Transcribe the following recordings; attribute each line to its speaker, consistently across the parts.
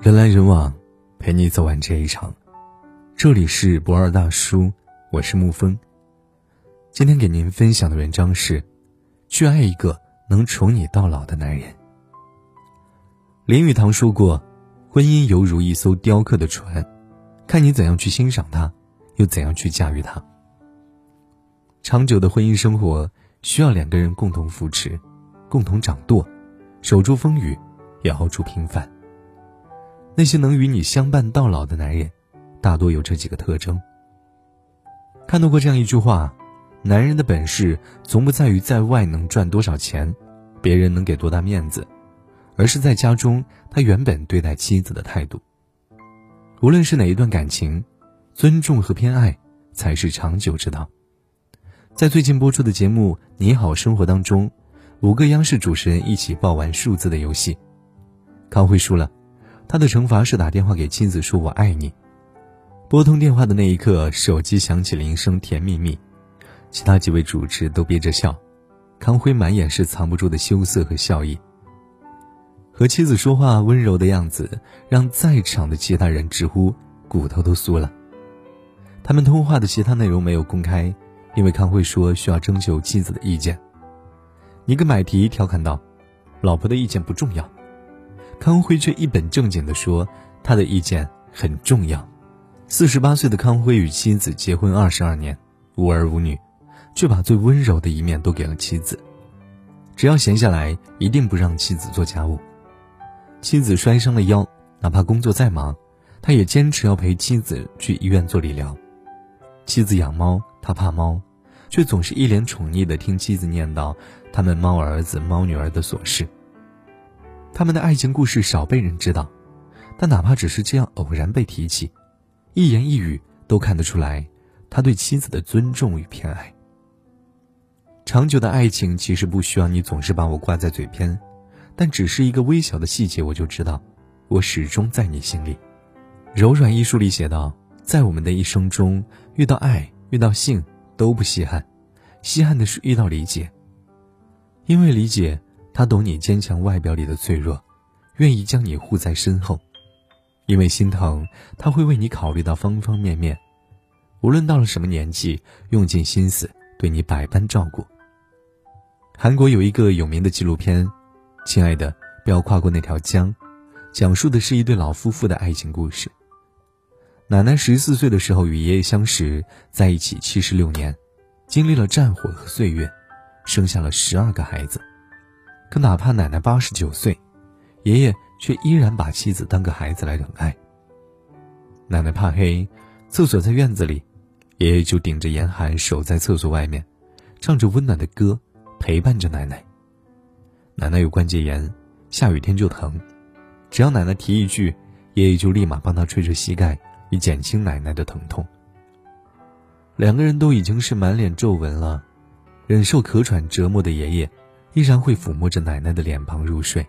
Speaker 1: 人来人往，陪你走完这一场。这里是博二大叔，我是沐风。今天给您分享的文章是：去爱一个能宠你到老的男人。林语堂说过，婚姻犹如一艘雕刻的船，看你怎样去欣赏它，又怎样去驾驭它。长久的婚姻生活需要两个人共同扶持，共同掌舵，守住风雨，也熬住平凡。那些能与你相伴到老的男人，大多有这几个特征。看到过这样一句话：男人的本事从不在于在外能赚多少钱，别人能给多大面子，而是在家中他原本对待妻子的态度。无论是哪一段感情，尊重和偏爱才是长久之道。在最近播出的节目《你好生活》当中，五个央视主持人一起报完数字的游戏，康辉输了。他的惩罚是打电话给妻子说“我爱你”。拨通电话的那一刻，手机响起铃声，甜蜜蜜。其他几位主持都憋着笑，康辉满眼是藏不住的羞涩和笑意。和妻子说话温柔的样子，让在场的其他人直呼骨头都酥了。他们通话的其他内容没有公开，因为康辉说需要征求妻子的意见。尼格买提调侃道：“老婆的意见不重要。”康辉却一本正经地说：“他的意见很重要。”四十八岁的康辉与妻子结婚二十二年，无儿无女，却把最温柔的一面都给了妻子。只要闲下来，一定不让妻子做家务。妻子摔伤了腰，哪怕工作再忙，他也坚持要陪妻子去医院做理疗。妻子养猫，他怕猫，却总是一脸宠溺地听妻子念叨他们猫儿子、猫女儿的琐事。他们的爱情故事少被人知道，但哪怕只是这样偶然被提起，一言一语都看得出来他对妻子的尊重与偏爱。长久的爱情其实不需要你总是把我挂在嘴边，但只是一个微小的细节，我就知道，我始终在你心里。柔软一书里写道，在我们的一生中，遇到爱、遇到性都不稀罕，稀罕的是遇到理解，因为理解。他懂你坚强外表里的脆弱，愿意将你护在身后，因为心疼，他会为你考虑到方方面面，无论到了什么年纪，用尽心思对你百般照顾。韩国有一个有名的纪录片，《亲爱的，不要跨过那条江》，讲述的是一对老夫妇的爱情故事。奶奶十四岁的时候与爷爷相识，在一起七十六年，经历了战火和岁月，生下了十二个孩子。可哪怕奶奶八十九岁，爷爷却依然把妻子当个孩子来疼爱。奶奶怕黑，厕所在院子里，爷爷就顶着严寒守在厕所外面，唱着温暖的歌，陪伴着奶奶。奶奶有关节炎，下雨天就疼，只要奶奶提一句，爷爷就立马帮她吹着膝盖，以减轻奶奶的疼痛。两个人都已经是满脸皱纹了，忍受咳喘折磨的爷爷。依然会抚摸着奶奶的脸庞入睡，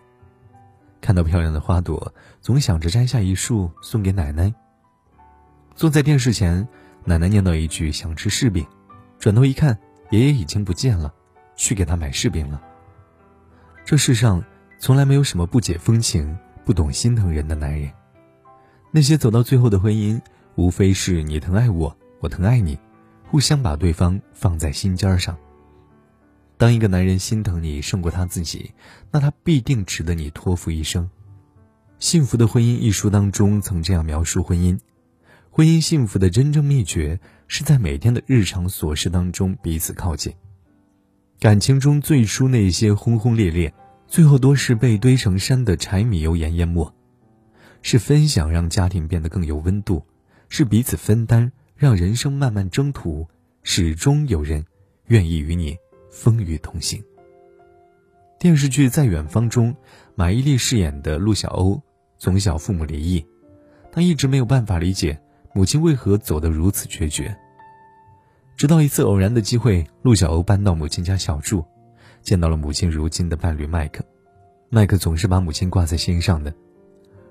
Speaker 1: 看到漂亮的花朵，总想着摘下一束送给奶奶。坐在电视前，奶奶念叨一句想吃柿饼，转头一看，爷爷已经不见了，去给他买柿饼了。这世上从来没有什么不解风情、不懂心疼人的男人，那些走到最后的婚姻，无非是你疼爱我，我疼爱你，互相把对方放在心尖上。当一个男人心疼你胜过他自己，那他必定值得你托付一生。《幸福的婚姻》一书当中曾这样描述婚姻：婚姻幸福的真正秘诀是在每天的日常琐事当中彼此靠近。感情中最初那些轰轰烈烈，最后多是被堆成山的柴米油盐淹没。是分享让家庭变得更有温度，是彼此分担让人生漫漫征途始终有人愿意与你。风雨同行。电视剧《在远方》中，马伊琍饰演的陆小欧，从小父母离异，她一直没有办法理解母亲为何走得如此决绝。直到一次偶然的机会，陆小欧搬到母亲家小住，见到了母亲如今的伴侣麦克。麦克总是把母亲挂在心上的，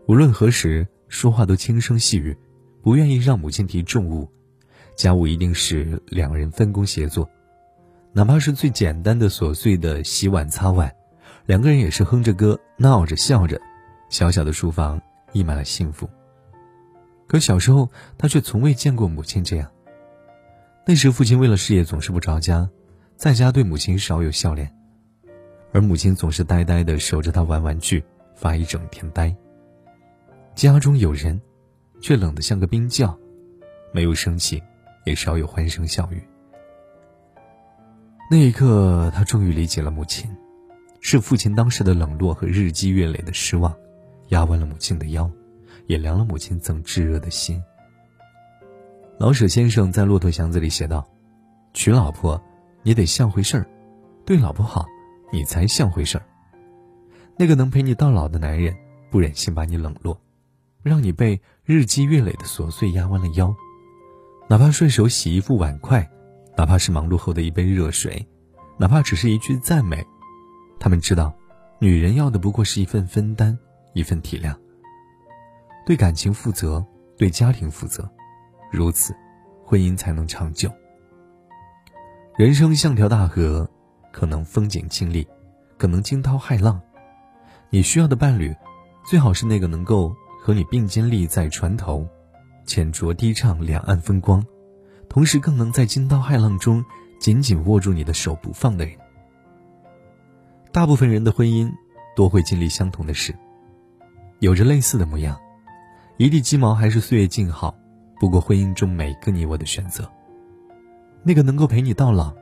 Speaker 1: 无论何时说话都轻声细语，不愿意让母亲提重物，家务一定是两人分工协作。哪怕是最简单的琐碎的洗碗擦碗，两个人也是哼着歌闹着笑着。小小的书房溢满了幸福。可小时候，他却从未见过母亲这样。那时，父亲为了事业总是不着家，在家对母亲少有笑脸，而母亲总是呆呆的守着他玩玩具，发一整天呆。家中有人，却冷得像个冰窖，没有生气，也少有欢声笑语。那一刻，他终于理解了母亲，是父亲当时的冷落和日积月累的失望，压弯了母亲的腰，也凉了母亲曾炙热的心。老舍先生在《骆驼祥子》里写道：“娶老婆，你得像回事儿，对老婆好，你才像回事儿。那个能陪你到老的男人，不忍心把你冷落，让你被日积月累的琐碎压弯了腰，哪怕顺手洗一副碗筷。”哪怕是忙碌后的一杯热水，哪怕只是一句赞美，他们知道，女人要的不过是一份分担，一份体谅。对感情负责，对家庭负责，如此，婚姻才能长久。人生像条大河，可能风景清丽，可能惊涛骇浪。你需要的伴侣，最好是那个能够和你并肩立在船头，浅酌低唱两岸风光。同时，更能在惊涛骇浪中紧紧握住你的手不放的人。大部分人的婚姻都会经历相同的事，有着类似的模样，一地鸡毛还是岁月静好。不过，婚姻中每个你我的选择，那个能够陪你到老，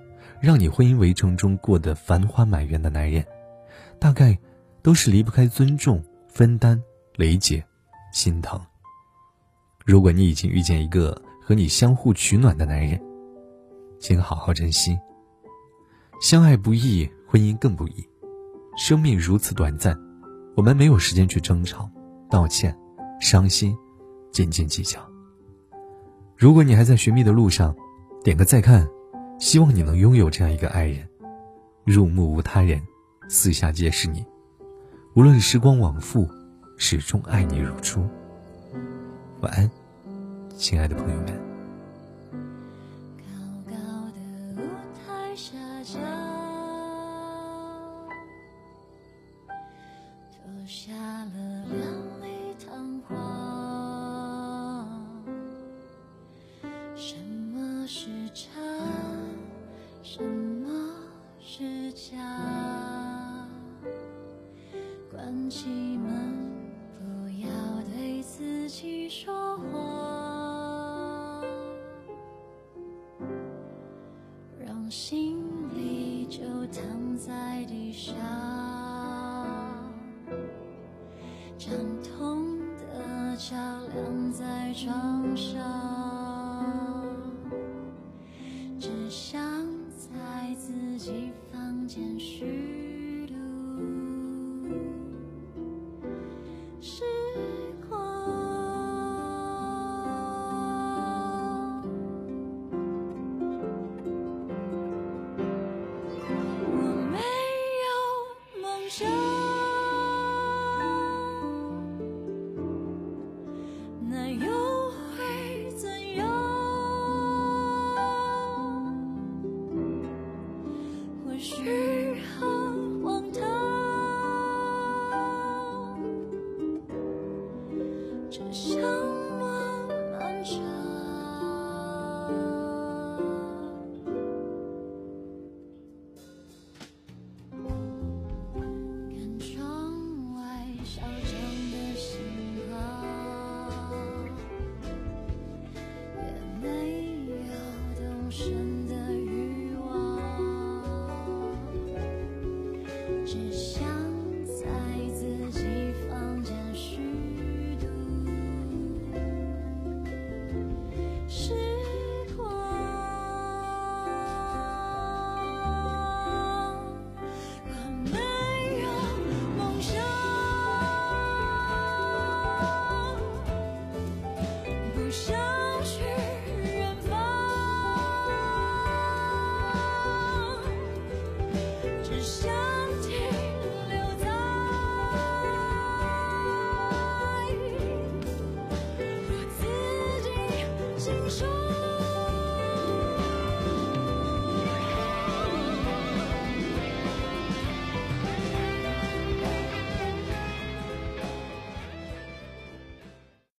Speaker 1: 让你婚姻围城中过得繁花满园的男人，大概都是离不开尊重、分担、理解、心疼。如果你已经遇见一个，和你相互取暖的男人，请好好珍惜。相爱不易，婚姻更不易。生命如此短暂，我们没有时间去争吵、道歉、伤心、斤斤计较。如果你还在寻觅的路上，点个再看，希望你能拥有这样一个爱人，入目无他人，四下皆是你。无论时光往复，始终爱你如初。晚安。亲爱的朋友们。
Speaker 2: 心里就躺在地上，将痛的脚晾在床上，只想在自己房间睡。